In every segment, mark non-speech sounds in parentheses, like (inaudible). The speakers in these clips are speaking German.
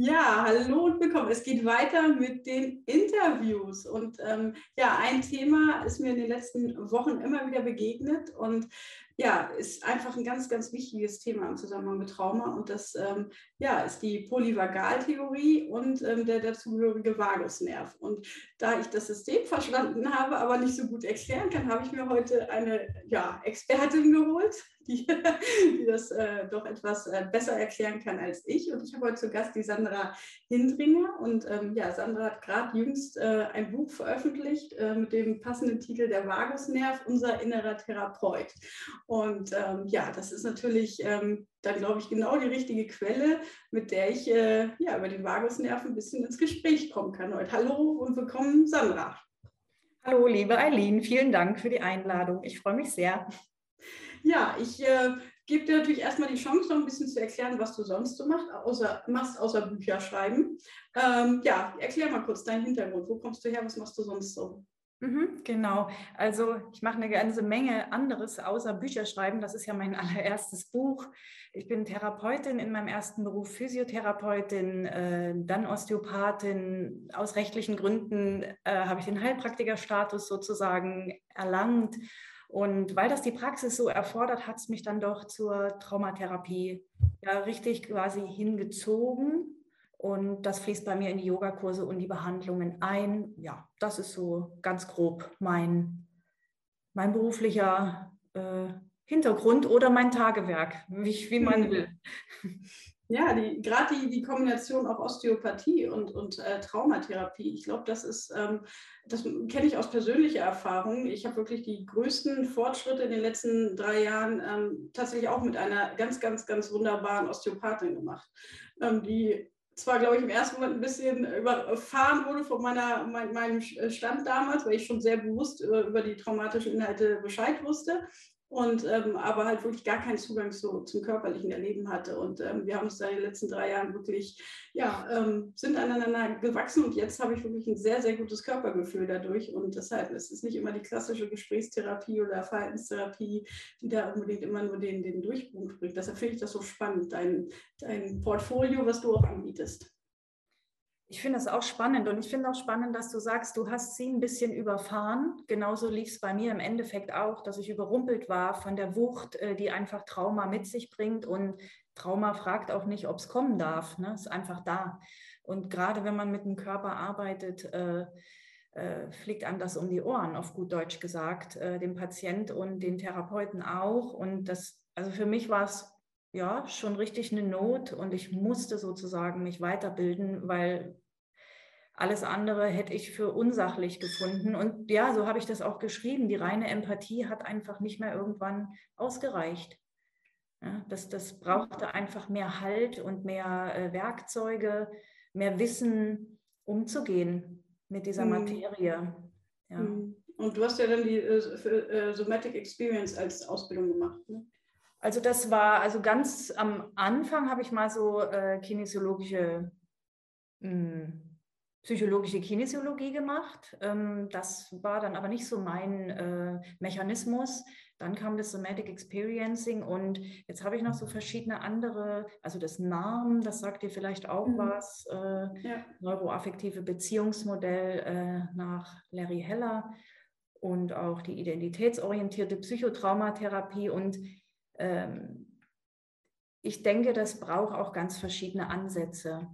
Ja, hallo und willkommen. Es geht weiter mit den Interviews. Und ähm, ja, ein Thema ist mir in den letzten Wochen immer wieder begegnet und ja, ist einfach ein ganz, ganz wichtiges Thema im Zusammenhang mit Trauma. Und das ähm, ja, ist die Polyvagaltheorie und ähm, der dazugehörige Vagusnerv. Und da ich das System verstanden habe, aber nicht so gut erklären kann, habe ich mir heute eine ja, Expertin geholt, die, (laughs) die das äh, doch etwas äh, besser erklären kann als ich. Und ich habe heute zu Gast die Sandra Hindringer. Und ähm, ja, Sandra hat gerade jüngst äh, ein Buch veröffentlicht äh, mit dem passenden Titel Der Vagusnerv, unser innerer Therapeut. Und ähm, ja, das ist natürlich ähm, dann, glaube ich, genau die richtige Quelle, mit der ich äh, ja, über den Vagusnerv ein bisschen ins Gespräch kommen kann heute. Hallo und willkommen, Sandra. Hallo, liebe Eileen, vielen Dank für die Einladung. Ich freue mich sehr. Ja, ich äh, gebe dir natürlich erstmal die Chance, noch ein bisschen zu erklären, was du sonst so machst, außer, machst, außer Bücher schreiben. Ähm, ja, erklär mal kurz deinen Hintergrund. Wo kommst du her? Was machst du sonst so? Mhm, genau. Also ich mache eine ganze Menge anderes außer Bücher schreiben. Das ist ja mein (laughs) allererstes Buch. Ich bin Therapeutin in meinem ersten Beruf, Physiotherapeutin, äh, dann Osteopathin. Aus rechtlichen Gründen äh, habe ich den Heilpraktikerstatus sozusagen erlangt. Und weil das die Praxis so erfordert, hat es mich dann doch zur Traumatherapie ja richtig quasi hingezogen. Und das fließt bei mir in die Yogakurse und die Behandlungen ein. Ja, das ist so ganz grob mein, mein beruflicher äh, Hintergrund oder mein Tagewerk, wie, wie man hm. will. Ja, die, gerade die, die Kombination auch Osteopathie und, und äh, Traumatherapie, ich glaube, das ist, ähm, das kenne ich aus persönlicher Erfahrung. Ich habe wirklich die größten Fortschritte in den letzten drei Jahren ähm, tatsächlich auch mit einer ganz, ganz, ganz wunderbaren Osteopathin gemacht, ähm, die zwar, glaube ich, im ersten Moment ein bisschen überfahren wurde von meiner, mein, meinem Stand damals, weil ich schon sehr bewusst über, über die traumatischen Inhalte Bescheid wusste und ähm, aber halt wirklich gar keinen Zugang zu, zum körperlichen Erleben hatte. Und ähm, wir haben uns da in den letzten drei Jahren wirklich, ja, ähm, sind aneinander gewachsen und jetzt habe ich wirklich ein sehr, sehr gutes Körpergefühl dadurch. Und deshalb ist es nicht immer die klassische Gesprächstherapie oder Verhaltenstherapie, die da unbedingt immer nur den, den Durchbruch bringt. Deshalb finde ich das so spannend, dein, dein Portfolio, was du auch anbietest. Ich finde das auch spannend und ich finde auch spannend, dass du sagst, du hast sie ein bisschen überfahren. Genauso lief es bei mir im Endeffekt auch, dass ich überrumpelt war von der Wucht, äh, die einfach Trauma mit sich bringt. Und Trauma fragt auch nicht, ob es kommen darf. Ne? Ist einfach da. Und gerade wenn man mit dem Körper arbeitet, äh, äh, fliegt einem das um die Ohren, auf gut Deutsch gesagt, äh, dem Patient und den Therapeuten auch. Und das, also für mich war es ja, schon richtig eine Not und ich musste sozusagen mich weiterbilden, weil alles andere hätte ich für unsachlich gefunden. Und ja, so habe ich das auch geschrieben. Die reine Empathie hat einfach nicht mehr irgendwann ausgereicht. Ja, das, das brauchte einfach mehr Halt und mehr äh, Werkzeuge, mehr Wissen, umzugehen mit dieser mhm. Materie. Ja. Mhm. Und du hast ja dann die äh, äh, Somatic Experience als Ausbildung gemacht. Ne? Also das war, also ganz am Anfang habe ich mal so äh, kinesiologische, mh, hm, psychologische Kinesiologie gemacht. Ähm, das war dann aber nicht so mein äh, Mechanismus. Dann kam das Somatic Experiencing und jetzt habe ich noch so verschiedene andere, also das NARM, das sagt dir vielleicht auch mhm. was, äh, ja. neuroaffektive Beziehungsmodell äh, nach Larry Heller und auch die identitätsorientierte Psychotraumatherapie und ich denke, das braucht auch ganz verschiedene Ansätze.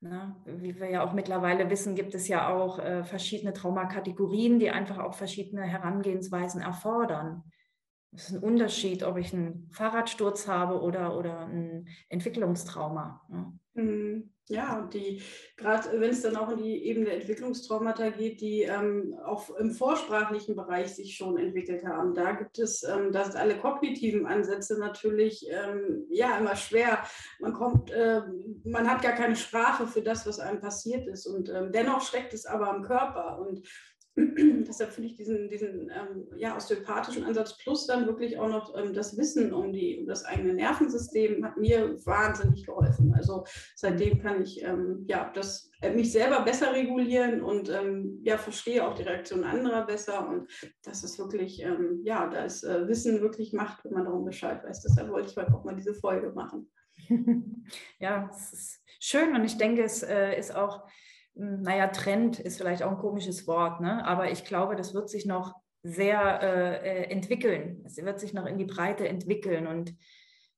Ne? Wie wir ja auch mittlerweile wissen, gibt es ja auch äh, verschiedene Traumakategorien, die einfach auch verschiedene Herangehensweisen erfordern. Es ist ein Unterschied, ob ich einen Fahrradsturz habe oder, oder ein Entwicklungstrauma. Mhm. Ja, und die, gerade wenn es dann auch in die Ebene der Entwicklungstraumata geht, die ähm, auch im vorsprachlichen Bereich sich schon entwickelt haben, da gibt es, ähm, da sind alle kognitiven Ansätze natürlich ähm, ja immer schwer. Man kommt, äh, man hat gar keine Sprache für das, was einem passiert ist. Und ähm, dennoch steckt es aber am Körper. Und (clears throat) Deshalb finde ich diesen, diesen ähm, ja, osteopathischen Ansatz plus dann wirklich auch noch ähm, das Wissen um, die, um das eigene Nervensystem hat mir wahnsinnig geholfen. Also seitdem kann ich ähm, ja, das, äh, mich selber besser regulieren und ähm, ja, verstehe auch die Reaktion anderer besser. Und das ist wirklich, ähm, ja, da ist äh, Wissen wirklich Macht, wenn man darum Bescheid weiß. Deshalb wollte ich heute auch mal diese Folge machen. (laughs) Ja, ist, schön und ich denke, es äh, ist auch, naja, Trend ist vielleicht auch ein komisches Wort, ne? aber ich glaube, das wird sich noch sehr äh, äh, entwickeln. Es wird sich noch in die Breite entwickeln und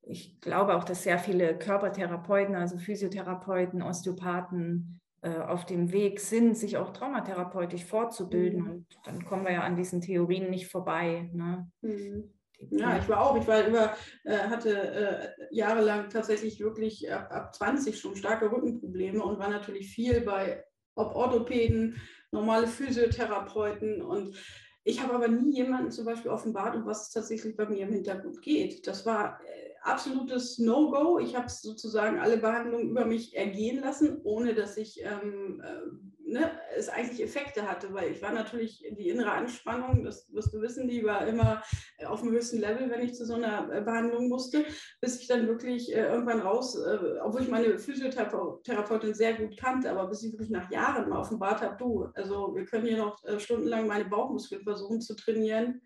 ich glaube auch, dass sehr viele Körpertherapeuten, also Physiotherapeuten, Osteopathen äh, auf dem Weg sind, sich auch traumatherapeutisch fortzubilden. Mhm. Und dann kommen wir ja an diesen Theorien nicht vorbei. Ne? Mhm. Ja, ich war auch, ich war über, äh, hatte äh, jahrelang tatsächlich wirklich ab, ab 20 schon starke Rückenprobleme und war natürlich viel bei ob Orthopäden, normale Physiotherapeuten und ich habe aber nie jemanden zum Beispiel offenbart, um was es tatsächlich bei mir im Hintergrund geht. Das war äh, absolutes No-Go. Ich habe sozusagen alle Behandlungen über mich ergehen lassen, ohne dass ich ähm, äh, ne, es eigentlich Effekte hatte, weil ich war natürlich die innere Anspannung, das wirst du wissen, die war immer äh, auf dem höchsten Level, wenn ich zu so einer äh, Behandlung musste, bis ich dann wirklich äh, irgendwann raus, obwohl ich meine Physiotherapeutin sehr gut kannte, aber bis ich wirklich nach Jahren mal offenbart habe, du, also wir können hier noch stundenlang meine Bauchmuskeln versuchen zu trainieren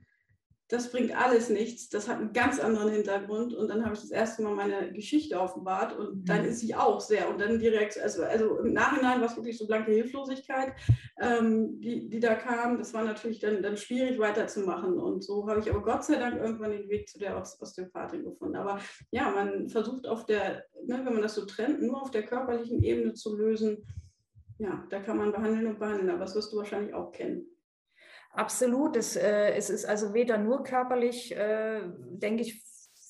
das bringt alles nichts. Das hat einen ganz anderen Hintergrund. Und dann habe ich das erste Mal meine Geschichte offenbart und mhm. dann ist sie auch sehr. Und dann direkt, also, also im Nachhinein war es wirklich so blanke Hilflosigkeit, ähm, die, die da kam. Das war natürlich dann, dann schwierig weiterzumachen. Und so habe ich aber Gott sei Dank irgendwann den Weg zu der Osteopathin gefunden. Aber ja, man versucht auf der, ne, wenn man das so trennt, nur auf der körperlichen Ebene zu lösen. Ja, da kann man behandeln und behandeln. Aber das wirst du wahrscheinlich auch kennen. Absolut. Es, äh, es ist also weder nur körperlich, äh, denke ich,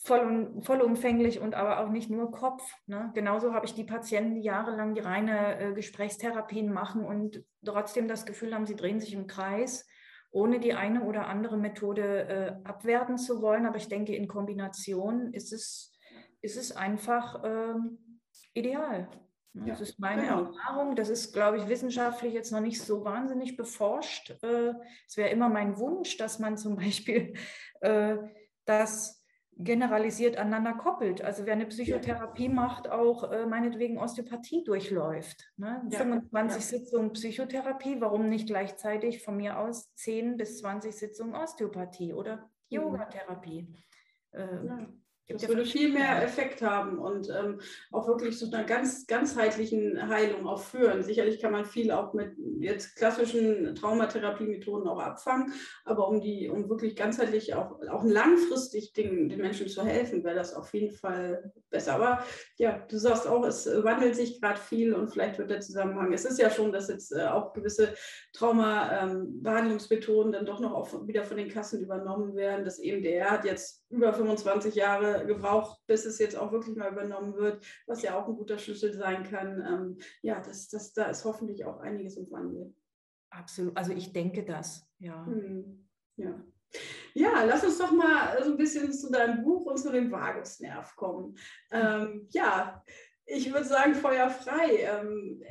voll, vollumfänglich und aber auch nicht nur Kopf. Ne? Genauso habe ich die Patienten, die jahrelang die reine äh, Gesprächstherapien machen und trotzdem das Gefühl haben, sie drehen sich im Kreis, ohne die eine oder andere Methode äh, abwerten zu wollen. Aber ich denke, in Kombination ist es, ist es einfach ähm, ideal. Ne, das ist meine genau. Erfahrung. Das ist, glaube ich, wissenschaftlich jetzt noch nicht so wahnsinnig beforscht. Äh, es wäre immer mein Wunsch, dass man zum Beispiel (laughs) äh, das generalisiert aneinander koppelt. Also wer eine Psychotherapie macht, auch äh, meinetwegen Osteopathie durchläuft. Ne? Ja. 25 ja. Sitzungen Psychotherapie, warum nicht gleichzeitig von mir aus 10 bis 20 Sitzungen Osteopathie oder. Yogatherapie? Ja. Das würde viel mehr Effekt haben und ähm, auch wirklich zu einer ganz ganzheitlichen Heilung auch führen. Sicherlich kann man viel auch mit jetzt klassischen Traumatherapie-Methoden auch abfangen, aber um die, um wirklich ganzheitlich auch, auch langfristig den, den Menschen zu helfen, wäre das auf jeden Fall besser. Aber ja, du sagst auch, es wandelt sich gerade viel und vielleicht wird der Zusammenhang. Es ist ja schon, dass jetzt äh, auch gewisse Trauma-Behandlungsmethoden ähm, dann doch noch auch wieder von den Kassen übernommen werden. Das EMDR hat jetzt über 25 Jahre gebraucht, bis es jetzt auch wirklich mal übernommen wird, was ja auch ein guter Schlüssel sein kann. Ähm, ja, das, das, da ist hoffentlich auch einiges im Wandel. Absolut, also ich denke das, ja. Hm, ja. Ja, lass uns doch mal so ein bisschen zu deinem Buch und zu dem Vagusnerv kommen. Ähm, ja, ich würde sagen, Feuer frei. Ähm,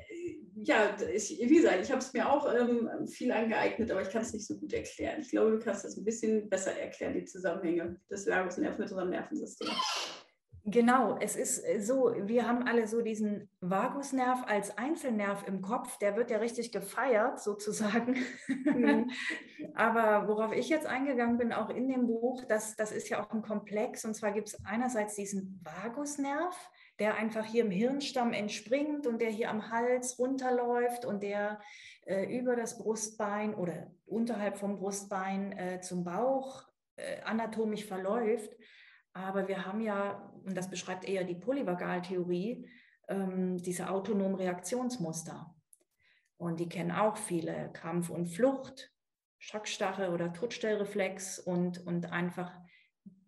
ja, ich, wie gesagt, ich habe es mir auch ähm, viel angeeignet, aber ich kann es nicht so gut erklären. Ich glaube, du kannst das ein bisschen besser erklären, die Zusammenhänge des Vagusnerv mit unserem Nervensystem. Genau, es ist äh, so, wir haben alle so diesen Vagusnerv als Einzelnerv im Kopf, der wird ja richtig gefeiert sozusagen. Mhm. (laughs) Aber worauf ich jetzt eingegangen bin, auch in dem Buch, das, das ist ja auch ein Komplex. Und zwar gibt es einerseits diesen Vagusnerv, der einfach hier im Hirnstamm entspringt und der hier am Hals runterläuft und der äh, über das Brustbein oder unterhalb vom Brustbein äh, zum Bauch äh, anatomisch verläuft. Aber wir haben ja, und das beschreibt eher die Polyvagaltheorie, ähm, diese autonomen Reaktionsmuster. Und die kennen auch viele Kampf und Flucht, Schockstache oder Todstellreflex und, und einfach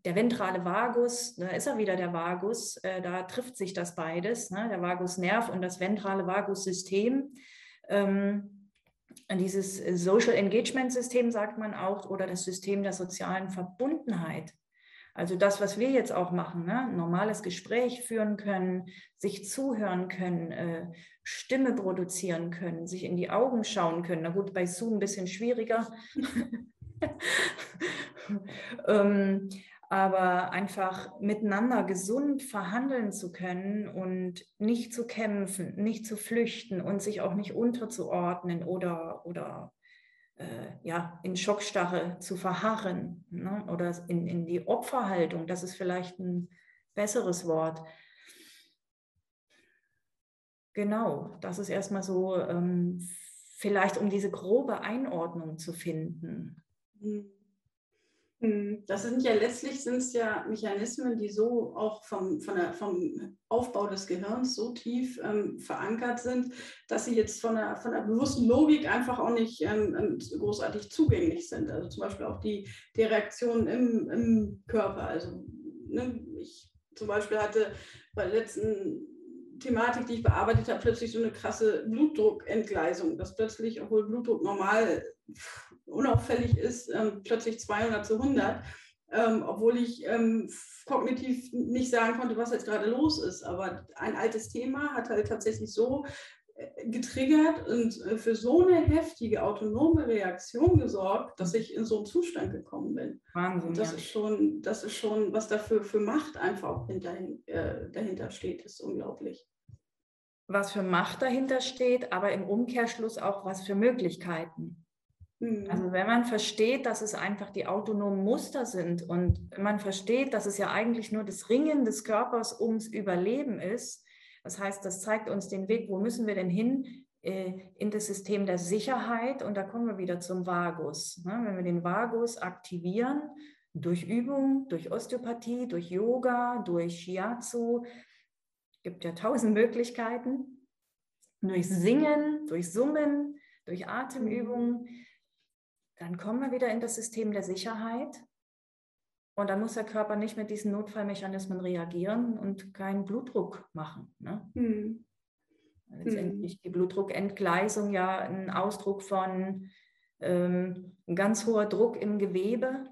der ventrale Vagus, da ist er wieder der Vagus, äh, da trifft sich das beides, ne, der Vagusnerv und das ventrale Vagussystem. Ähm, dieses Social Engagement System sagt man auch oder das System der sozialen Verbundenheit. Also das, was wir jetzt auch machen, ne? normales Gespräch führen können, sich zuhören können, äh, Stimme produzieren können, sich in die Augen schauen können. Na gut, bei Zoom ein bisschen schwieriger. (laughs) ähm, aber einfach miteinander gesund verhandeln zu können und nicht zu kämpfen, nicht zu flüchten und sich auch nicht unterzuordnen oder, oder äh, ja, in Schockstarre zu verharren ne? oder in, in die Opferhaltung, das ist vielleicht ein besseres Wort. Genau, das ist erstmal so, ähm, vielleicht um diese grobe Einordnung zu finden. Mhm. Hm, das sind ja letztlich sind ja Mechanismen, die so auch vom, der, vom Aufbau des Gehirns so tief ähm, verankert sind, dass sie jetzt von der, von der bewussten Logik einfach auch nicht ähm, ähm großartig zugänglich sind. Also zum Beispiel auch die, die Reaktionen im, im Körper. Also ne, ich zum Beispiel hatte bei letzten Thematik, die ich bearbeitet habe, plötzlich so eine krasse Blutdruckentgleisung, dass plötzlich, obwohl Blutdruck normal unauffällig ist, ähm, plötzlich 200 zu 100, ähm, obwohl ich ähm, kognitiv nicht sagen konnte, was jetzt gerade los ist. Aber ein altes Thema hat halt tatsächlich so getriggert und äh, für so eine heftige autonome Reaktion gesorgt, dass ich in so einen Zustand gekommen bin. Wahnsinn. Und das ja. ist schon, das ist schon, was dafür für Macht einfach auch hinter, äh, dahinter steht, ist unglaublich. Was für Macht dahinter steht, aber im Umkehrschluss auch was für Möglichkeiten. Mhm. Also wenn man versteht, dass es einfach die autonomen Muster sind und man versteht, dass es ja eigentlich nur das Ringen des Körpers ums Überleben ist, das heißt, das zeigt uns den Weg, wo müssen wir denn hin äh, in das System der Sicherheit und da kommen wir wieder zum Vagus. Ne? Wenn wir den Vagus aktivieren, durch Übung, durch Osteopathie, durch Yoga, durch Shiatsu, gibt ja tausend Möglichkeiten, durch Singen, durch Summen, durch Atemübungen, dann kommen wir wieder in das System der Sicherheit. Und dann muss der Körper nicht mit diesen Notfallmechanismen reagieren und keinen Blutdruck machen. Ne? Hm. Letztendlich hm. die Blutdruckentgleisung ja ein Ausdruck von ähm, ein ganz hoher Druck im Gewebe.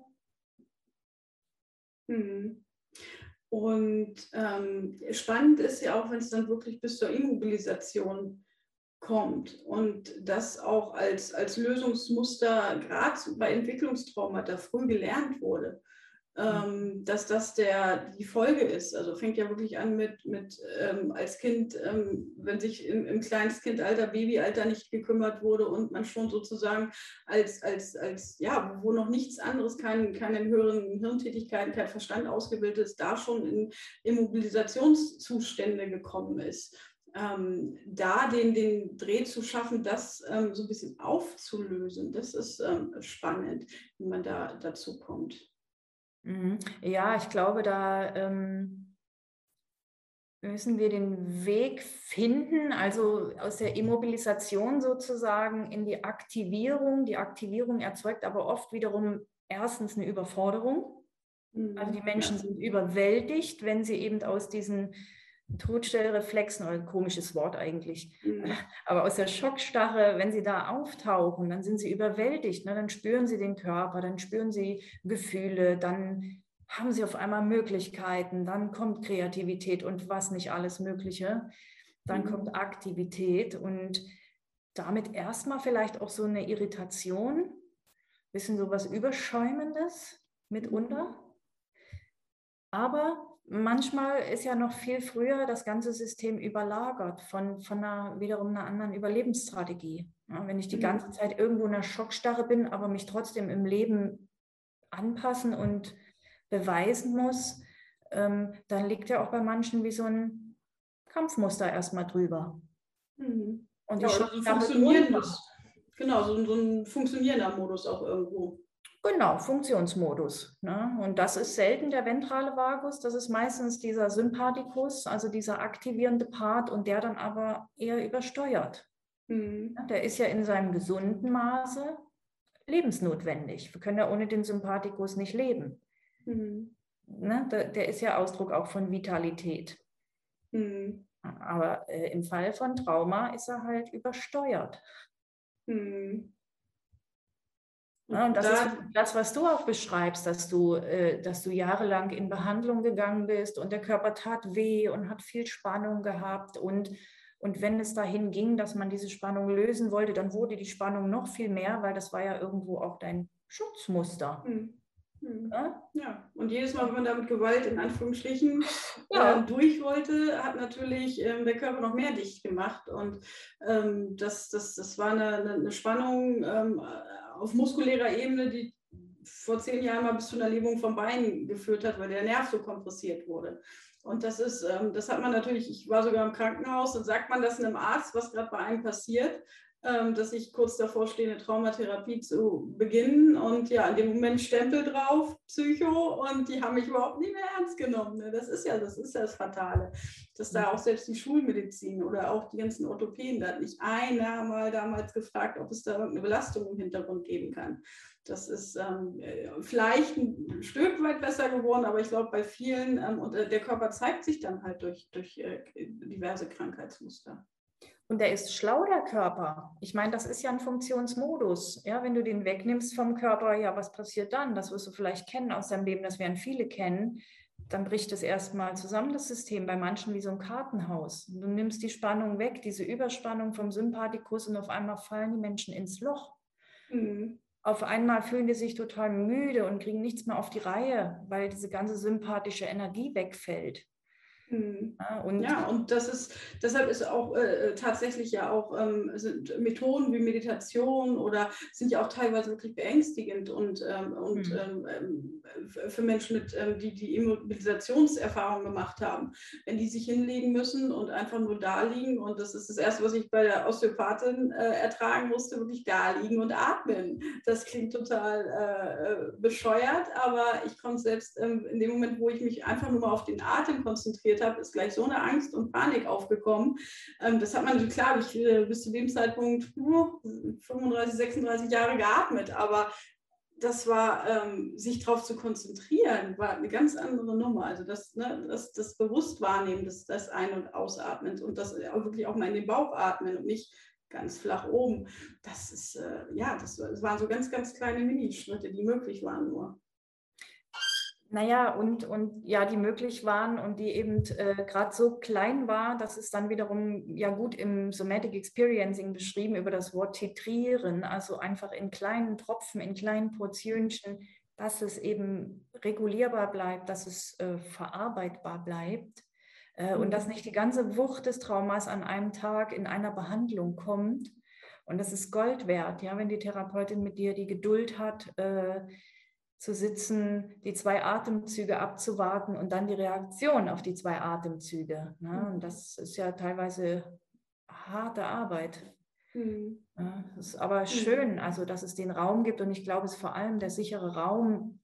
Hm. Und ähm, spannend ist ja auch, wenn es dann wirklich bis zur Immobilisation kommt und das auch als, als Lösungsmuster gerade bei Entwicklungstraumata früh gelernt wurde, ähm, dass das der, die Folge ist. Also fängt ja wirklich an mit, mit ähm, als Kind, ähm, wenn sich im, im Kleinstkindalter, Babyalter nicht gekümmert wurde und man schon sozusagen als, als, als ja, wo noch nichts anderes, kein, keine höheren Hirntätigkeiten, kein Verstand ausgebildet ist, da schon in Immobilisationszustände gekommen ist ähm, da den, den Dreh zu schaffen, das ähm, so ein bisschen aufzulösen, das ist ähm, spannend, wie man da dazu kommt. Mhm. Ja, ich glaube, da ähm, müssen wir den Weg finden, also aus der Immobilisation sozusagen in die Aktivierung. Die Aktivierung erzeugt aber oft wiederum erstens eine Überforderung. Also die mhm. Menschen ja. sind überwältigt, wenn sie eben aus diesen Todstellreflexen, ein komisches Wort eigentlich, mhm. aber aus der Schockstarre, wenn sie da auftauchen, dann sind sie überwältigt, ne? dann spüren sie den Körper, dann spüren sie Gefühle, dann haben sie auf einmal Möglichkeiten, dann kommt Kreativität und was nicht alles Mögliche, dann mhm. kommt Aktivität und damit erstmal vielleicht auch so eine Irritation, bisschen so was Überschäumendes mitunter. Aber manchmal ist ja noch viel früher das ganze System überlagert von, von einer, wiederum einer anderen Überlebensstrategie. Ja, wenn ich die mhm. ganze Zeit irgendwo in einer Schockstarre bin, aber mich trotzdem im Leben anpassen und beweisen muss, ähm, dann liegt ja auch bei manchen wie so ein Kampfmuster erstmal drüber. Mhm. Und die ja, so funktionierendes, genau, so, so ein funktionierender Modus auch irgendwo. Genau, Funktionsmodus. Ne? Und das ist selten der ventrale Vagus, das ist meistens dieser Sympathikus, also dieser aktivierende Part und der dann aber eher übersteuert. Mhm. Der ist ja in seinem gesunden Maße lebensnotwendig. Wir können ja ohne den Sympathikus nicht leben. Mhm. Ne? Der, der, ist ja Ausdruck auch von Vitalität. Mhm. Aber äh, im Fall von Trauma ist er halt übersteuert. Mhm. Ja, und das da, ist das, was du auch beschreibst, dass du, äh, dass du jahrelang in Behandlung gegangen bist und der Körper tat weh und hat viel Spannung gehabt. Und, und wenn es dahin ging, dass man diese Spannung lösen wollte, dann wurde die Spannung noch viel mehr, weil das war ja irgendwo auch dein Schutzmuster. Hm. Hm. Ja? ja? und jedes Mal, wenn man da mit Gewalt in Anführungsstrichen (laughs) ja. äh, durch wollte, hat natürlich ähm, der Körper noch mehr dicht gemacht. Und ähm, das, das, das war eine, eine Spannung ähm, auf muskulärer Ebene, die vor zehn Jahren mal bis zu einer Lähmung vom Bein geführt hat, weil der Nerv so kompressiert wurde. Und das ist, ähm, das hat man natürlich, ich war sogar im Krankenhaus und sagt man das einem Arzt, was gerade bei einem passiert, dass ich kurz davor stehe, eine Traumatherapie zu beginnen. Und ja, in dem Moment Stempel drauf, Psycho, und die haben mich überhaupt nie mehr ernst genommen. Ne? Das ist ja, das ist ja das Fatale. Dass da auch selbst die Schulmedizin oder auch die ganzen Orthopäden, da hat nicht einer mal damals gefragt, ob es da irgendeine Belastung im Hintergrund geben kann. Das ist ähm, vielleicht ein Stück weit besser geworden, aber ich glaube bei vielen, ähm, und äh, der Körper zeigt sich dann halt durch, durch äh, diverse Krankheitsmuster. Und der ist schlau, der Körper. Ich meine, das ist ja ein Funktionsmodus. Ja, wenn du den wegnimmst vom Körper, ja, was passiert dann? Das wirst du vielleicht kennen aus deinem Leben, das werden viele kennen. Dann bricht es erstmal zusammen, das System, bei manchen wie so ein Kartenhaus. Du nimmst die Spannung weg, diese Überspannung vom Sympathikus und auf einmal fallen die Menschen ins Loch. Mhm. Auf einmal fühlen die sich total müde und kriegen nichts mehr auf die Reihe, weil diese ganze sympathische Energie wegfällt. Mhm. Ja, und, ja, und das ist, deshalb ist auch äh, tatsächlich ja auch ähm, sind Methoden wie Meditation oder sind ja auch teilweise wirklich beängstigend und, ähm, und mhm. ähm, ähm für Menschen, mit, ähm, die die Immobilisationserfahrung gemacht haben, wenn die sich hinlegen müssen und einfach nur da liegen und das ist das Erste, was ich bei der Osteopathin äh, ertragen musste, wirklich da liegen und atmen. Das klingt total äh, äh bescheuert, aber ich konnte selbst ähm, in dem Moment, wo ich mich einfach nur mal auf den Atem konzentriere, geredet habe, ist gleich so eine Angst und Panik aufgekommen. Ähm, das hat man, klar, ich äh, bis zu dem Zeitpunkt 35, 36 Jahre geatmet, aber das war, ähm, sich darauf zu konzentrieren, war eine ganz andere Nummer. Also das, ne, das, das Bewusstwahrnehmen des, des Ein- und Ausatmens und das auch wirklich auch mal in den Bauch atmen und nicht ganz flach oben. Das ist, äh, ja, das, das waren so ganz, ganz kleine Minischritte, die möglich waren nur. Naja, und, und ja, die möglich waren und die eben äh, gerade so klein war, dass es dann wiederum ja gut im Somatic Experiencing beschrieben über das Wort titrieren, also einfach in kleinen Tropfen, in kleinen Portionchen, dass es eben regulierbar bleibt, dass es äh, verarbeitbar bleibt äh, mhm. und dass nicht die ganze Wucht des Traumas an einem Tag in einer Behandlung kommt. Und das ist Gold wert, ja, wenn die Therapeutin mit dir die Geduld hat, äh, zu sitzen, die zwei Atemzüge abzuwarten und dann die Reaktion auf die zwei Atemzüge. Ne? Mhm. Und das ist ja teilweise harte Arbeit. Mhm. Ja, das ist aber mhm. schön, also dass es den Raum gibt und ich glaube, es ist vor allem der sichere Raum,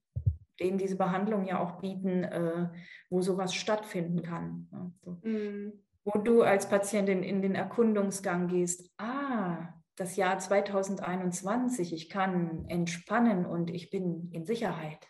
den diese Behandlungen ja auch bieten, äh, wo sowas stattfinden kann. Ne? So. Mhm. Wo du als Patientin in den Erkundungsgang gehst, ah, das Jahr 2021, ich kann entspannen und ich bin in Sicherheit.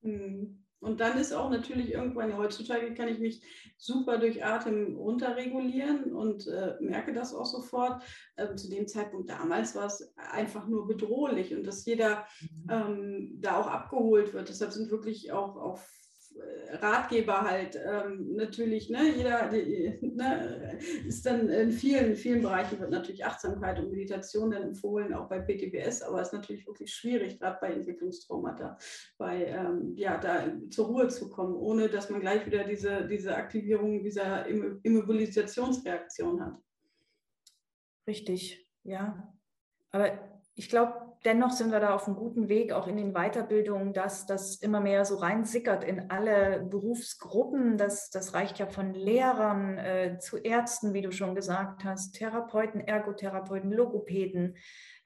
Hm. Und dann ist auch natürlich irgendwann, heutzutage kann ich mich super durch Atem runterregulieren und äh, merke das auch sofort. Ähm, zu dem Zeitpunkt damals war es einfach nur bedrohlich und dass jeder mhm. ähm, da auch abgeholt wird. Deshalb sind wirklich auch, auch Ratgeber halt ähm, natürlich, ne, jeder die, ne, ist dann in vielen, vielen Bereichen wird natürlich Achtsamkeit und Meditation dann empfohlen, auch bei PTBS, aber es ist natürlich wirklich schwierig, gerade bei Entwicklungstraumata, bei, ähm, ja, da zur Ruhe zu kommen, ohne dass man gleich wieder diese, diese Aktivierung dieser Immobilisationsreaktion hat. Richtig, ja. Aber ich glaube, dennoch sind wir da auf einem guten Weg, auch in den Weiterbildungen, dass das immer mehr so reinsickert in alle Berufsgruppen. Das, das reicht ja von Lehrern äh, zu Ärzten, wie du schon gesagt hast, Therapeuten, Ergotherapeuten, Logopäden,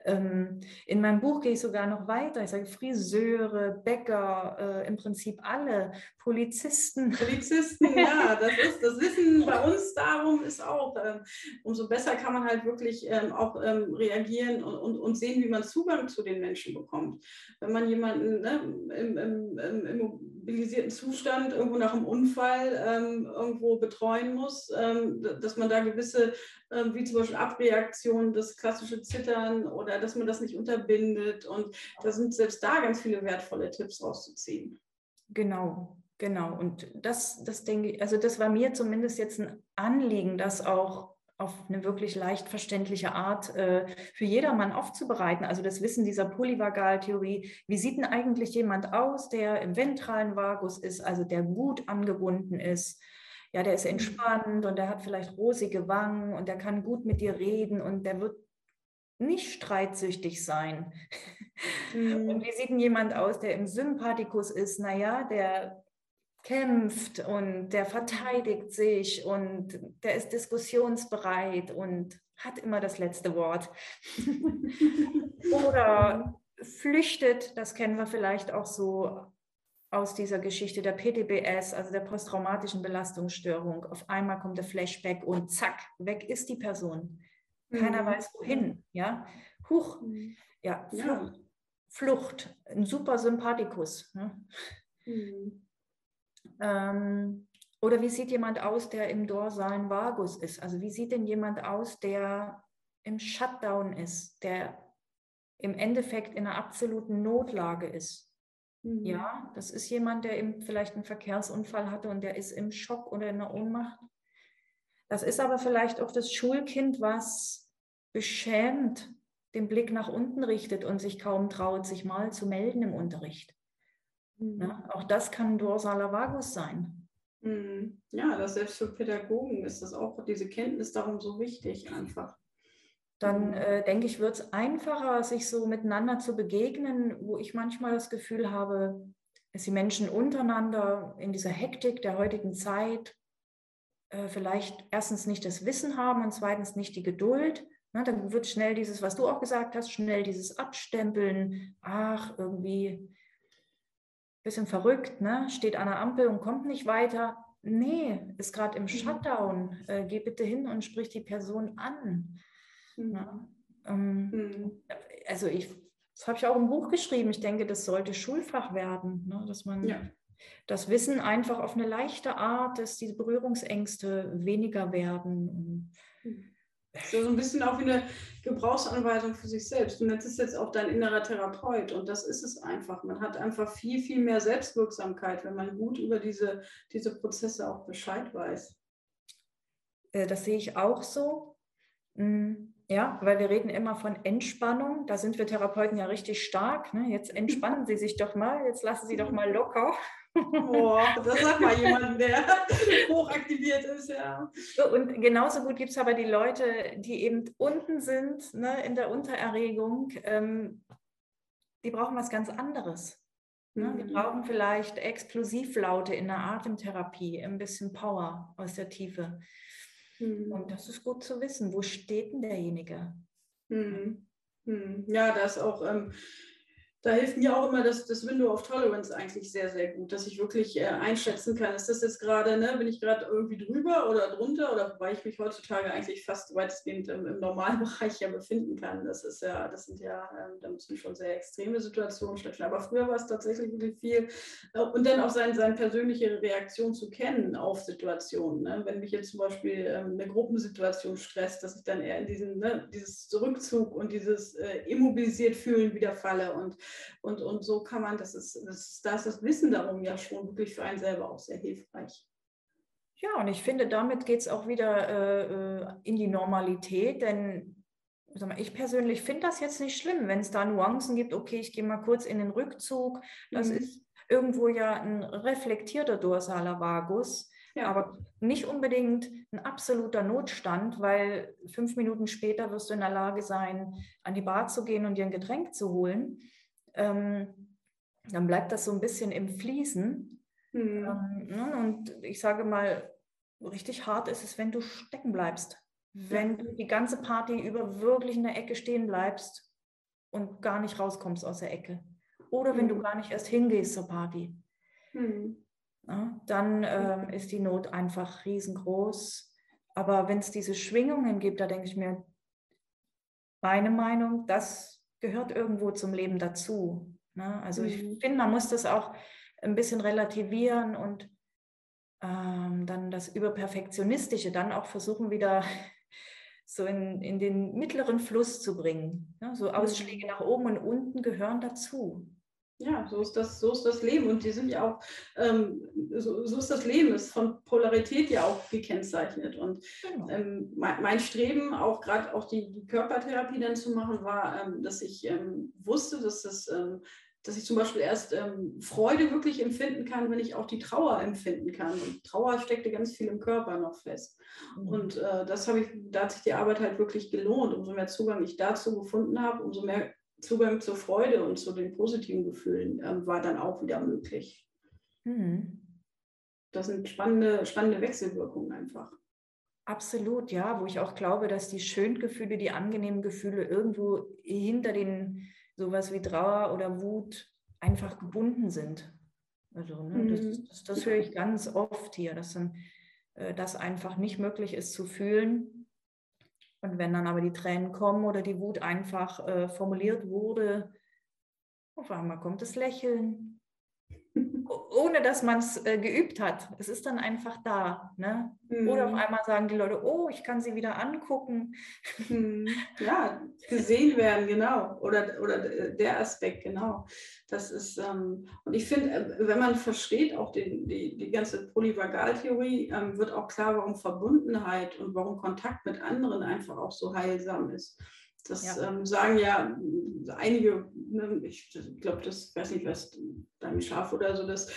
in meinem Buch gehe ich sogar noch weiter. Ich sage Friseure, Bäcker, äh, im Prinzip alle, Polizisten. Polizisten, ja, (laughs) das ist das Wissen bei uns darum ist auch, äh, umso besser kann man halt wirklich ähm, auch ähm, reagieren und, und, und, sehen, wie man Zugang zu den Menschen bekommt. Wenn man jemanden ne, im, im, im, immobilisierten Zustand irgendwo nach einem Unfall ähm, irgendwo betreuen muss, ähm, dass man da gewisse, ähm, wie zum Beispiel Abreaktionen, das klassische Zittern oder dass man das nicht unterbindet. Und da sind selbst da ganz viele wertvolle Tipps rauszuziehen. Genau, genau. Und das, das denke ich, also das war mir zumindest jetzt ein Anliegen, das auch auf eine wirklich leicht verständliche Art äh, für jedermann aufzubereiten. Also das Wissen dieser Polyvagaltheorie. Wie sieht denn eigentlich jemand aus, der im ventralen Vagus ist, also der gut angebunden ist? Ja, der ist mhm. entspannt und der hat vielleicht rosige Wangen und der kann gut mit dir reden und der wird nicht streitsüchtig sein. (laughs) Mhm. Und wie sieht denn jemand aus, der im Sympathikus ist? Naja, der kämpft und der verteidigt sich und der ist diskussionsbereit und hat immer das letzte Wort. (laughs) Oder (laughs) flüchtet, das kennen wir vielleicht auch so aus dieser Geschichte der PTBS, also der posttraumatischen Belastungsstörung. Auf einmal kommt der Flashback und zack, weg ist die Person. Keiner mhm. weiß wohin. Ja, Huch, mhm. ja, Flucht. Ja. Flucht, ein super Sympathikus. Ne? Mhm. Ähm, oder wie sieht jemand aus, der im dorsalen Vagus ist? Also wie sieht denn jemand aus, der im Shutdown ist, der im Endeffekt in einer absoluten Notlage ist? Mhm. Ja, das ist jemand, der eben vielleicht einen Verkehrsunfall hatte und der ist im Schock oder in der Ohnmacht. Das ist aber vielleicht auch das Schulkind, was beschämt den Blick nach unten richtet und sich kaum traut, sich mal zu melden im Unterricht. Mhm. Ja, auch das kann dorsaler Vagus sein. Mhm. Ja, das selbst für Pädagogen ist das auch diese Kenntnis darum so wichtig einfach. Dann äh, denke ich, wird es einfacher, sich so miteinander zu begegnen, wo ich manchmal das Gefühl habe, dass die Menschen untereinander in dieser Hektik der heutigen Zeit äh, vielleicht erstens nicht das Wissen haben und zweitens nicht die Geduld na, dann wird schnell dieses, was du auch gesagt hast, schnell dieses Abstempeln, ach, irgendwie ein bisschen verrückt, ne? steht an der Ampel und kommt nicht weiter. Nee, ist gerade im mhm. Shutdown. Äh, geh bitte hin und sprich die Person an. Mhm. Ähm, mhm. Also ich, das habe ich auch im Buch geschrieben. Ich denke, das sollte Schulfach werden, ne? dass man ja. das Wissen einfach auf eine leichte Art, dass diese Berührungsängste weniger werden. Mhm. So ein bisschen auch wie eine Gebrauchsanweisung für sich selbst. Und das ist jetzt auch dein innerer Therapeut. Und das ist es einfach. Man hat einfach viel, viel mehr Selbstwirksamkeit, wenn man gut über diese, diese Prozesse auch Bescheid weiß. Äh, das sehe ich auch so. Mm, ja, weil wir reden immer von Entspannung. Da sind wir Therapeuten ja richtig stark. Ne? Jetzt entspannen Sie sich doch mal, jetzt lassen Sie doch mal locker. Boah, (laughs) das sagt mal jemand, der (laughs) hochaktiviert ist, ja. Und genauso gut gibt es aber die Leute, die eben unten sind, ne, in der Untererregung, ähm, die brauchen was ganz anderes. Ne? Mhm. Die brauchen vielleicht Explosivlaute in der Atemtherapie, ein bisschen Power aus der Tiefe. Mhm. Und das ist gut zu wissen. Wo steht denn derjenige? Mhm. Ja, das auch. Ähm, da hilft mir auch immer das, das Window of Tolerance eigentlich sehr, sehr gut, dass ich wirklich äh, einschätzen kann, ist das jetzt gerade, ne, bin ich gerade irgendwie drüber oder drunter oder wobei ich mich heutzutage eigentlich fast weitestgehend im, im normalen (laughs) Bereich ja befinden kann. Das ist ja, das sind ja, äh, da müssen schon sehr extreme Situationen stattfinden. Aber früher war es tatsächlich wirklich viel äh, und dann auch sein, seine persönliche Reaktion zu kennen auf Situationen. Ne? Wenn mich jetzt zum Beispiel ähm, eine Gruppensituation stresst, dass ich dann eher in diesen, ne, dieses Rückzug und dieses äh, immobilisiert fühlen wieder falle und und, und so kann man, das ist, das, da ist das Wissen darum ja schon wirklich für einen selber auch sehr hilfreich. Ja, und ich finde, damit geht es auch wieder äh, äh, in die Normalität, denn ich persönlich finde das jetzt nicht schlimm, wenn es da Nuancen gibt, okay, ich gehe mal kurz in den Rückzug, das mhm. ist irgendwo ja ein reflektierter dorsaler Vagus, ja. aber nicht unbedingt ein absoluter Notstand, weil fünf Minuten später wirst du in der Lage sein, an die Bar zu gehen und dir ein Getränk zu holen ähm, dann bleibt das so ein bisschen im Fließen. Mhm. Ähm, ne? Und ich sage mal, richtig hart ist es, wenn du stecken bleibst. Wenn du die ganze Party über wirklich in der Ecke stehen bleibst und gar nicht rauskommst aus der Ecke. Oder mhm. wenn du mhm. gar nicht erst hingehst zur Party. Mhm. Ja, dann ähm, ist die Not einfach riesengroß. Aber wenn es diese Schwingungen gibt, da denke ich mir, meine Meinung, das gehört irgendwo zum Leben dazu. Ne? Also mhm. ich finde, man muss das auch ein bisschen relativieren und ähm, dann das Überperfektionistische dann auch versuchen wieder (laughs) so in, in den mittleren Fluss zu bringen. Ne? So Ausschläge mhm. nach oben und unten gehören dazu. Ja, so ist das, so ist das Leben. Und die sind ja auch, ähm, so, so, ist das Leben, ist von Polarität ja auch gekennzeichnet. Und genau. ähm, mein, mein, Streben, auch gerade auch die, die, Körpertherapie dann zu machen, war, ähm, dass ich ähm, wusste, dass das ähm, dass ich zum Beispiel erst ähm, Freude wirklich empfinden kann, wenn ich auch die Trauer empfinden kann. Und Trauer steckte ganz viel im Körper noch fest. Mhm. Und äh, das habe ich, da hat sich die Arbeit halt wirklich gelohnt. Umso mehr Zugang ich dazu gefunden habe, umso mehr Zugang zur Freude und zu den positiven Gefühlen ähm, war dann auch wieder möglich. Mhm. das sind spannende, spannende Wechselwirkungen einfach. Absolut, ja, wo ich auch glaube, dass die schönen Gefühle, die angenehmen Gefühle irgendwo hinter den sowas wie Trauer oder Wut einfach gebunden sind. Also ne, das, mhm. das, das, höre ich ganz oft hier, dass dann äh, das einfach nicht möglich ist zu fühlen. Und wenn dann aber die Tränen kommen oder die Wut einfach äh, formuliert wurde, auf einmal kommt das Lächeln, ohne dass man es äh, geübt hat. Es ist dann einfach da. Ne? Mhm. Oder auf mhm. einmal sagen die Leute, oh, ich kann sie wieder angucken. Mhm. (laughs) Ja, gesehen werden, genau. Oder, oder der Aspekt, genau. Das ist, ähm, und ich finde, äh, wenn man versteht auch den, die, die ganze Polyvagaltheorie, ähm, wird auch klar, warum Verbundenheit und warum Kontakt mit anderen einfach auch so heilsam ist. Das ja. Ähm, sagen ja einige, ne, ich glaube, das weiß nicht, was dein Schaf oder so, dass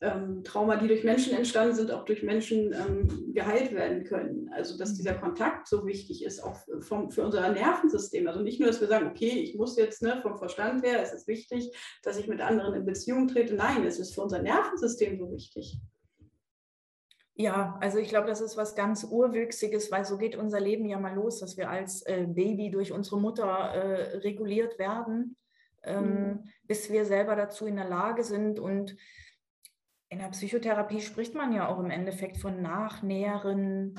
ähm, Trauma, die durch Menschen entstanden sind, auch durch Menschen ähm, geheilt werden können. Also dass mhm. dieser Kontakt so wichtig ist, auch vom, für unser Nervensystem. Also nicht nur, dass wir sagen, okay, ich muss jetzt ne, vom Verstand her, es ist wichtig, dass ich mit anderen in Beziehung trete. Nein, es ist für unser Nervensystem so wichtig. Ja, also ich glaube, das ist was ganz Urwüchsiges, weil so geht unser Leben ja mal los, dass wir als äh, Baby durch unsere Mutter äh, reguliert werden, ähm, mhm. bis wir selber dazu in der Lage sind. Und in der Psychotherapie spricht man ja auch im Endeffekt von Nachnähren.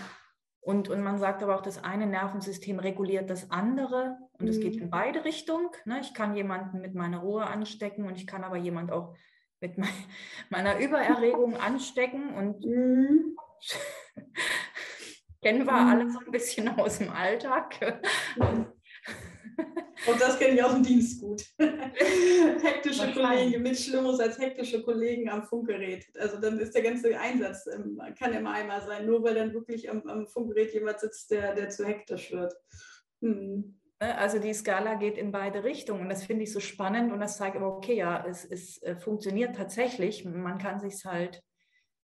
Und, und man sagt aber auch, das eine Nervensystem reguliert das andere. Und es mhm. geht in beide Richtungen. Ne? Ich kann jemanden mit meiner Ruhe anstecken und ich kann aber jemand auch mit (laughs) meiner Übererregung (laughs) anstecken und mhm. (laughs) kennen wir mhm. alle so ein bisschen aus dem Alltag. Und das kenne ich aus dem Dienst gut. (laughs) hektische Kollegen, nichts Schlimmeres als hektische Kollegen am Funkgerät. Also dann ist der ganze Einsatz, ähm, kann immer einmal sein, nur weil dann wirklich am, am Funkgerät jemand sitzt, der, der zu hektisch wird. Hm. Ne, also die Skala geht in beide Richtungen und das finde ich so spannend und das zeigt aber, okay, ja, es, es äh, funktioniert tatsächlich. Man kann sich es halt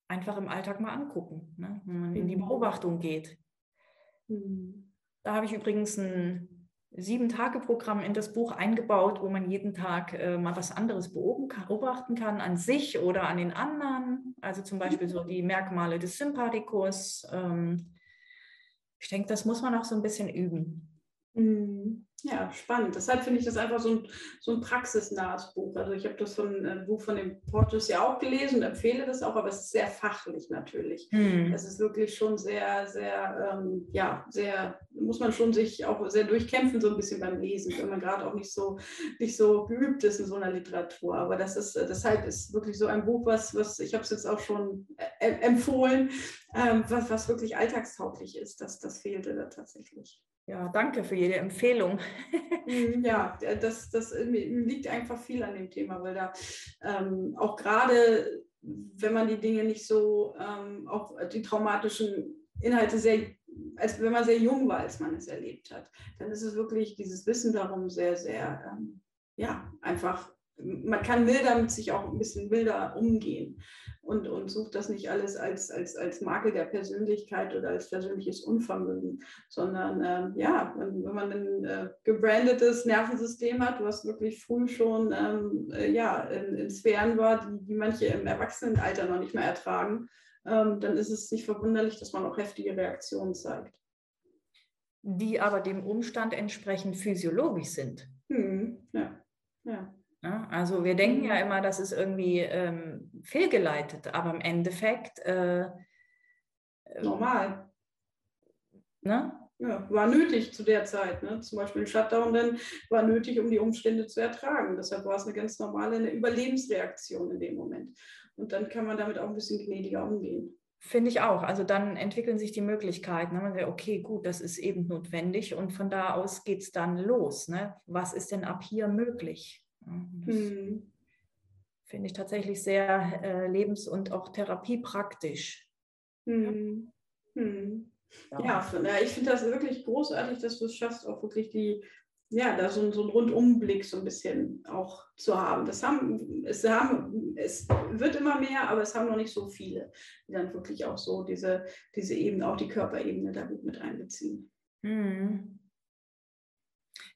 einfach im Alltag mal angucken, ne? wenn man in die mhm. Beobachtung geht. Mhm. Da habe ich übrigens ein Sieben-Tage-Programm in das Buch eingebaut, wo man jeden Tag äh, mal was anderes beobachten kann an sich oder an den anderen. Also zum Beispiel so die Merkmale des Sympathikus. Ähm, ich denke, das muss man auch so ein bisschen üben. Mhm. Ja, spannend. Deshalb finde ich das einfach so ein, so ein praxisnahes Buch. Also ich habe das von äh, Buch von dem Portus ja auch gelesen und empfehle das auch, aber es ist sehr fachlich natürlich. Mhm. Es ist wirklich schon sehr, sehr, ähm, ja, sehr, muss man schon sich auch sehr durchkämpfen, so ein bisschen beim Lesen, wenn man gerade auch nicht so, nicht so geübt ist in so einer Literatur. Aber das ist, äh, deshalb ist wirklich so ein Buch, was, was ich habe es jetzt auch schon äh, empfohlen, ähm, was, was wirklich alltagstauglich ist. Das, das fehlte da tatsächlich. Ja, danke für jede Empfehlung. Mhm, (laughs) ja, das, das liegt einfach viel an dem Thema, weil da ähm, auch gerade, wenn man die Dinge nicht so, ähm, auch die traumatischen Inhalte sehr, als wenn man sehr jung war, als man es erlebt hat, dann ist es wirklich dieses Wissen darum sehr, sehr, ähm, ja, einfach man kann milder mit sich auch ein bisschen wilder umgehen und, und sucht das nicht alles als, als, als Makel der Persönlichkeit oder als persönliches Unvermögen, sondern äh, ja, wenn, wenn, man ein äh, gebrandetes Nervensystem hat, was wirklich früh schon ähm, äh, ja, in, in, Sphären war, die, die manche im Erwachsenenalter noch nicht mehr ertragen, ähm, dann ist es nicht verwunderlich, dass man auch heftige Reaktionen zeigt. Die aber dem Umstand entsprechend physiologisch sind. Hm, ja, ja. Also wir denken ja mhm. immer, das ist irgendwie ähm, fehlgeleitet, aber im Endeffekt äh, normal. Ne? Ja, war nötig zu der Zeit. Ne? Zum Beispiel ein Shutdown dann war nötig, um die Umstände zu ertragen. Deshalb war es eine ganz normale eine Überlebensreaktion in dem Moment. Und dann kann man damit auch ein bisschen gnädiger umgehen. Finde ich auch. Also dann entwickeln sich die Möglichkeiten. Ne? Man sagt, okay, gut, das ist eben notwendig und von da aus geht es dann los. Ne? Was ist denn ab hier möglich? Hm. Finde ich tatsächlich sehr äh, lebens- und auch therapiepraktisch. Hm. Hm. Ja. ja, ich finde das wirklich großartig, dass du es schaffst, auch wirklich die, ja, da so, so einen Rundumblick so ein bisschen auch zu haben. Das haben, es haben, es wird immer mehr, aber es haben noch nicht so viele, die dann wirklich auch so diese, diese Ebene, auch die Körperebene da gut mit einbeziehen. Mhm.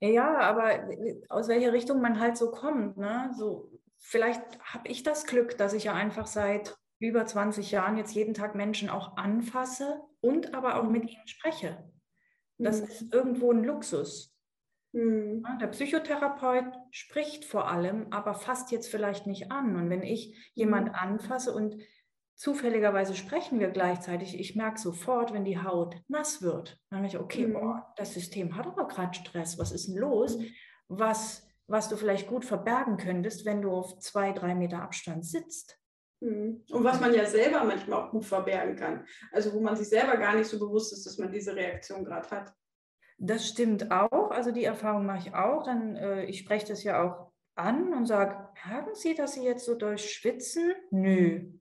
Ja, aber aus welcher Richtung man halt so kommt, ne? So, vielleicht habe ich das Glück, dass ich ja einfach seit über 20 Jahren jetzt jeden Tag Menschen auch anfasse und aber auch mit ihnen spreche. Das mhm. ist irgendwo ein Luxus. Mhm. Der Psychotherapeut spricht vor allem, aber fasst jetzt vielleicht nicht an. Und wenn ich jemand mhm. anfasse und zufälligerweise sprechen wir gleichzeitig, ich merke sofort, wenn die Haut nass wird, dann merke ich, okay, mhm. oh, das System hat aber gerade Stress, was ist denn los? Mhm. Was, was du vielleicht gut verbergen könntest, wenn du auf zwei, drei Meter Abstand sitzt. Mhm. Und was man ja selber manchmal auch gut verbergen kann. Also wo man sich selber gar nicht so bewusst ist, dass man diese Reaktion gerade hat. Das stimmt auch. Also die Erfahrung mache ich auch. Dann, äh, ich spreche das ja auch an und sage, merken Sie, dass Sie jetzt so durchschwitzen? Nö.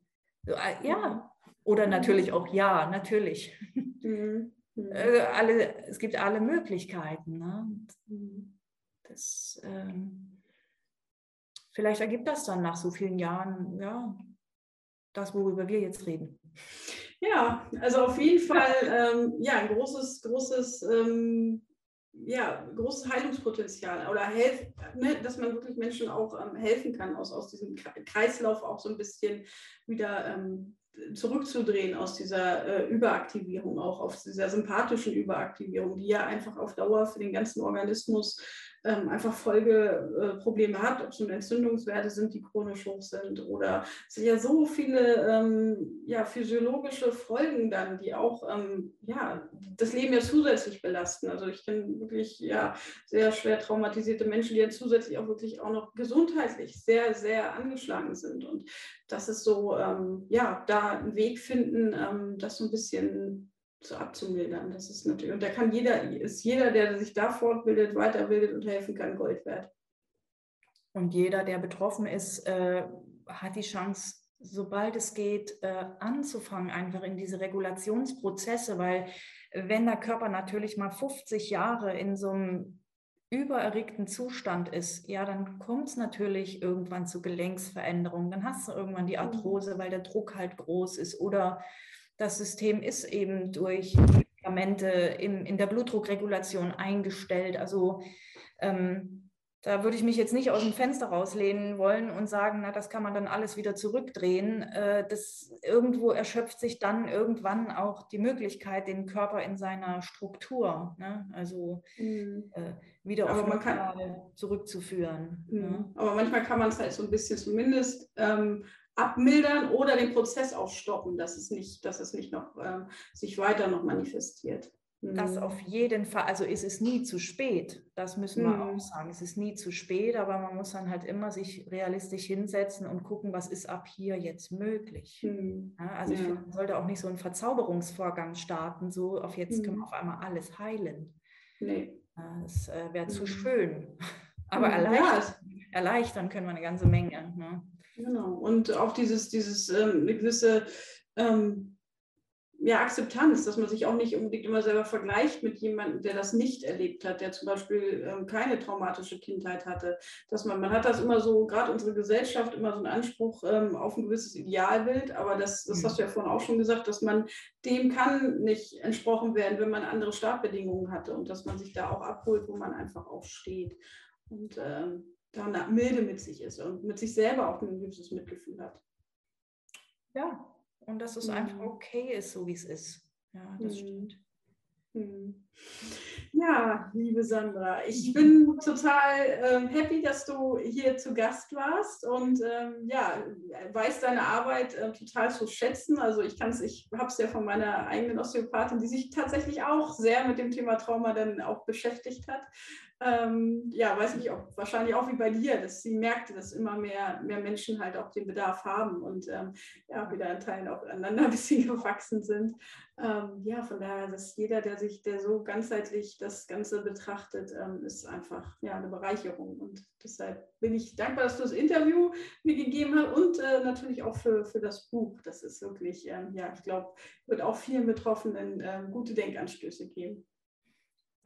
Äh, ja. Oder natürlich auch ja, natürlich. (laughs) Mhm. Äh, alle, es gibt alle Möglichkeiten. Ne? Mhm. Das, ähm, vielleicht ergibt das dann nach so vielen Jahren, ja, das, worüber wir jetzt reden. Ja, also auf jeden Fall (laughs) ähm, ja, ein großes, großes, ähm, ja, großes Heilungspotenzial oder helf, ne, dass man wirklich Menschen auch ähm, helfen kann, aus, aus diesem Kreislauf auch so ein bisschen wieder ähm, zurückzudrehen aus dieser äh, Überaktivierung, auch auf dieser sympathischen Überaktivierung, die ja einfach auf Dauer für den ganzen Organismus ähm, einfach Folgeprobleme hat, ob es nun Entzündungswerte sind, die chronisch hoch sind oder es sind ja so viele ähm, ja, physiologische Folgen dann, die auch ähm, ja, das Leben ja zusätzlich belasten. Also ich kenne wirklich ja, sehr schwer traumatisierte Menschen, die ja zusätzlich auch wirklich auch noch gesundheitlich sehr, sehr angeschlagen sind. Und das ist so, ähm, ja, da einen Weg finden, ähm, das so ein bisschen zu abzumildern. Das ist natürlich, und da kann jeder, ist jeder, der sich da fortbildet, weiterbildet und helfen kann, Gold wert. Und jeder, der betroffen ist, äh, hat die Chance, sobald es geht, äh, anzufangen, einfach in diese Regulationsprozesse, weil wenn der Körper natürlich mal 50 Jahre in so einem übererregten Zustand ist, ja, dann kommt es natürlich irgendwann zu Gelenksveränderungen. Dann hast du irgendwann die mhm. Arthrose, weil der Druck halt groß ist oder das System ist eben durch Medikamente in, in der Blutdruckregulation eingestellt. Also ähm, da würde ich mich jetzt nicht aus dem Fenster rauslehnen wollen und sagen, na, das kann man dann alles wieder zurückdrehen. Äh, das irgendwo erschöpft sich dann irgendwann auch die Möglichkeit, den Körper in seiner Struktur, ne? also mhm. äh, wieder auf man kann, zurückzuführen. Mhm. Ne? Aber manchmal kann man es halt so ein bisschen zumindest ähm, abmildern oder den Prozess auch stoppen, dass es nicht, dass es nicht noch äh, sich weiter noch manifestiert. Das mhm. auf jeden Fall, also ist es nie zu spät, das müssen wir mhm. auch sagen. Es ist nie zu spät, aber man muss dann halt immer sich realistisch hinsetzen und gucken, was ist ab hier jetzt möglich. Mhm. Ja, also ja. ich finde, man sollte auch nicht so einen Verzauberungsvorgang starten, so auf jetzt können wir mhm. auf einmal alles heilen. Nee. Das äh, wäre zu schön. (laughs) Aber erleichtern, erleichtern können wir eine ganze Menge. Ne? Genau. Und auch dieses, dieses ähm, eine gewisse ähm, ja, Akzeptanz, dass man sich auch nicht unbedingt immer selber vergleicht mit jemandem, der das nicht erlebt hat, der zum Beispiel ähm, keine traumatische Kindheit hatte. Dass man, man hat das immer so, gerade unsere Gesellschaft, immer so einen Anspruch ähm, auf ein gewisses Idealbild, aber das, das hast du ja vorhin auch schon gesagt, dass man dem kann nicht entsprochen werden, wenn man andere Startbedingungen hatte und dass man sich da auch abholt, wo man einfach auch steht. Und ähm, da milde mit sich ist und mit sich selber auch ein gewisses Mitgefühl hat. Ja, und dass es mhm. einfach okay ist, so wie es ist. Ja, das mhm. stimmt. Mhm. Ja, liebe Sandra, ich bin total ähm, happy, dass du hier zu Gast warst und ähm, ja, weiß deine Arbeit äh, total zu schätzen. Also ich kann es, ich habe es ja von meiner eigenen Osteopathin, die sich tatsächlich auch sehr mit dem Thema Trauma dann auch beschäftigt hat ähm, ja, weiß nicht, ob wahrscheinlich auch wie bei dir, dass sie merkte, dass immer mehr, mehr Menschen halt auch den Bedarf haben und ähm, ja, wieder in Teilen auch aneinander (laughs) ein bisschen gewachsen sind. Ähm, ja, von daher, dass jeder, der sich, der so ganzheitlich das Ganze betrachtet, ähm, ist einfach ja, eine Bereicherung. Und deshalb bin ich dankbar, dass du das Interview mir gegeben hast und äh, natürlich auch für, für das Buch. Das ist wirklich, ähm, ja, ich glaube, wird auch vielen Betroffenen äh, gute Denkanstöße geben.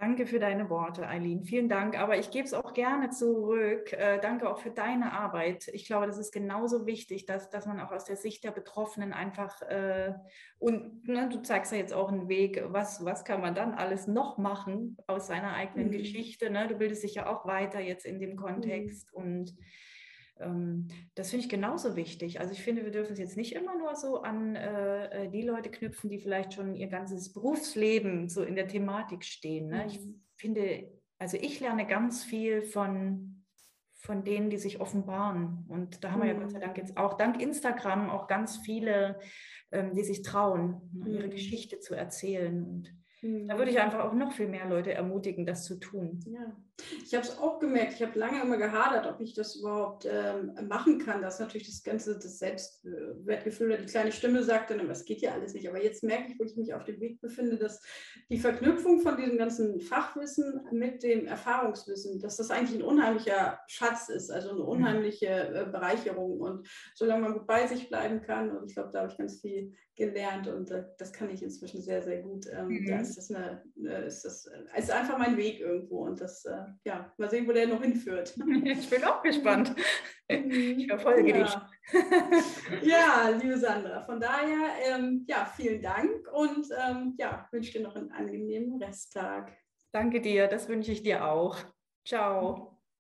Danke für deine Worte, Eileen. Vielen Dank. Aber ich gebe es auch gerne zurück. Äh, danke auch für deine Arbeit. Ich glaube, das ist genauso wichtig, dass, dass man auch aus der Sicht der Betroffenen einfach äh, und ne, du zeigst ja jetzt auch einen Weg, was, was kann man dann alles noch machen aus seiner eigenen mhm. Geschichte. Ne? Du bildest dich ja auch weiter jetzt in dem Kontext mhm. und das finde ich genauso wichtig. Also ich finde, wir dürfen es jetzt nicht immer nur so an äh, äh, die Leute knüpfen, die vielleicht schon ihr ganzes Berufsleben so in der Thematik stehen. Ne? Mhm. Ich finde, also ich lerne ganz viel von, von denen, die sich offenbaren. Und da haben mhm. wir ja Gott sei Dank jetzt auch dank Instagram auch ganz viele, ähm, die sich trauen, ne, ihre mhm. Geschichte zu erzählen. Und da würde ich mhm. einfach auch noch viel mehr Leute ermutigen, das zu tun. Ja. Ich habe es auch gemerkt. Ich habe lange immer gehadert, ob ich das überhaupt ähm, machen kann. Das ist natürlich das ganze das Selbstwertgefühl oder die kleine Stimme sagt dann, das geht ja alles nicht. Aber jetzt merke ich, wo ich mich auf dem Weg befinde, dass die Verknüpfung von diesem ganzen Fachwissen mit dem Erfahrungswissen, dass das eigentlich ein unheimlicher Schatz ist, also eine mhm. unheimliche äh, Bereicherung. Und solange man gut bei sich bleiben kann, und ich glaube, da habe ich ganz viel gelernt und äh, das kann ich inzwischen sehr, sehr gut. Ähm, mhm. Da ist das, eine, äh, ist das äh, ist einfach mein Weg irgendwo und das, äh, ja, mal sehen, wo der noch hinführt. (laughs) Ich bin auch gespannt. Mhm. Ich verfolge ja. dich. ja, liebe Sandra, von daher, ähm, ja, vielen Dank und ähm, ja, wünsche dir noch einen angenehmen Resttag. Danke dir, das wünsche ich dir auch. Ciao.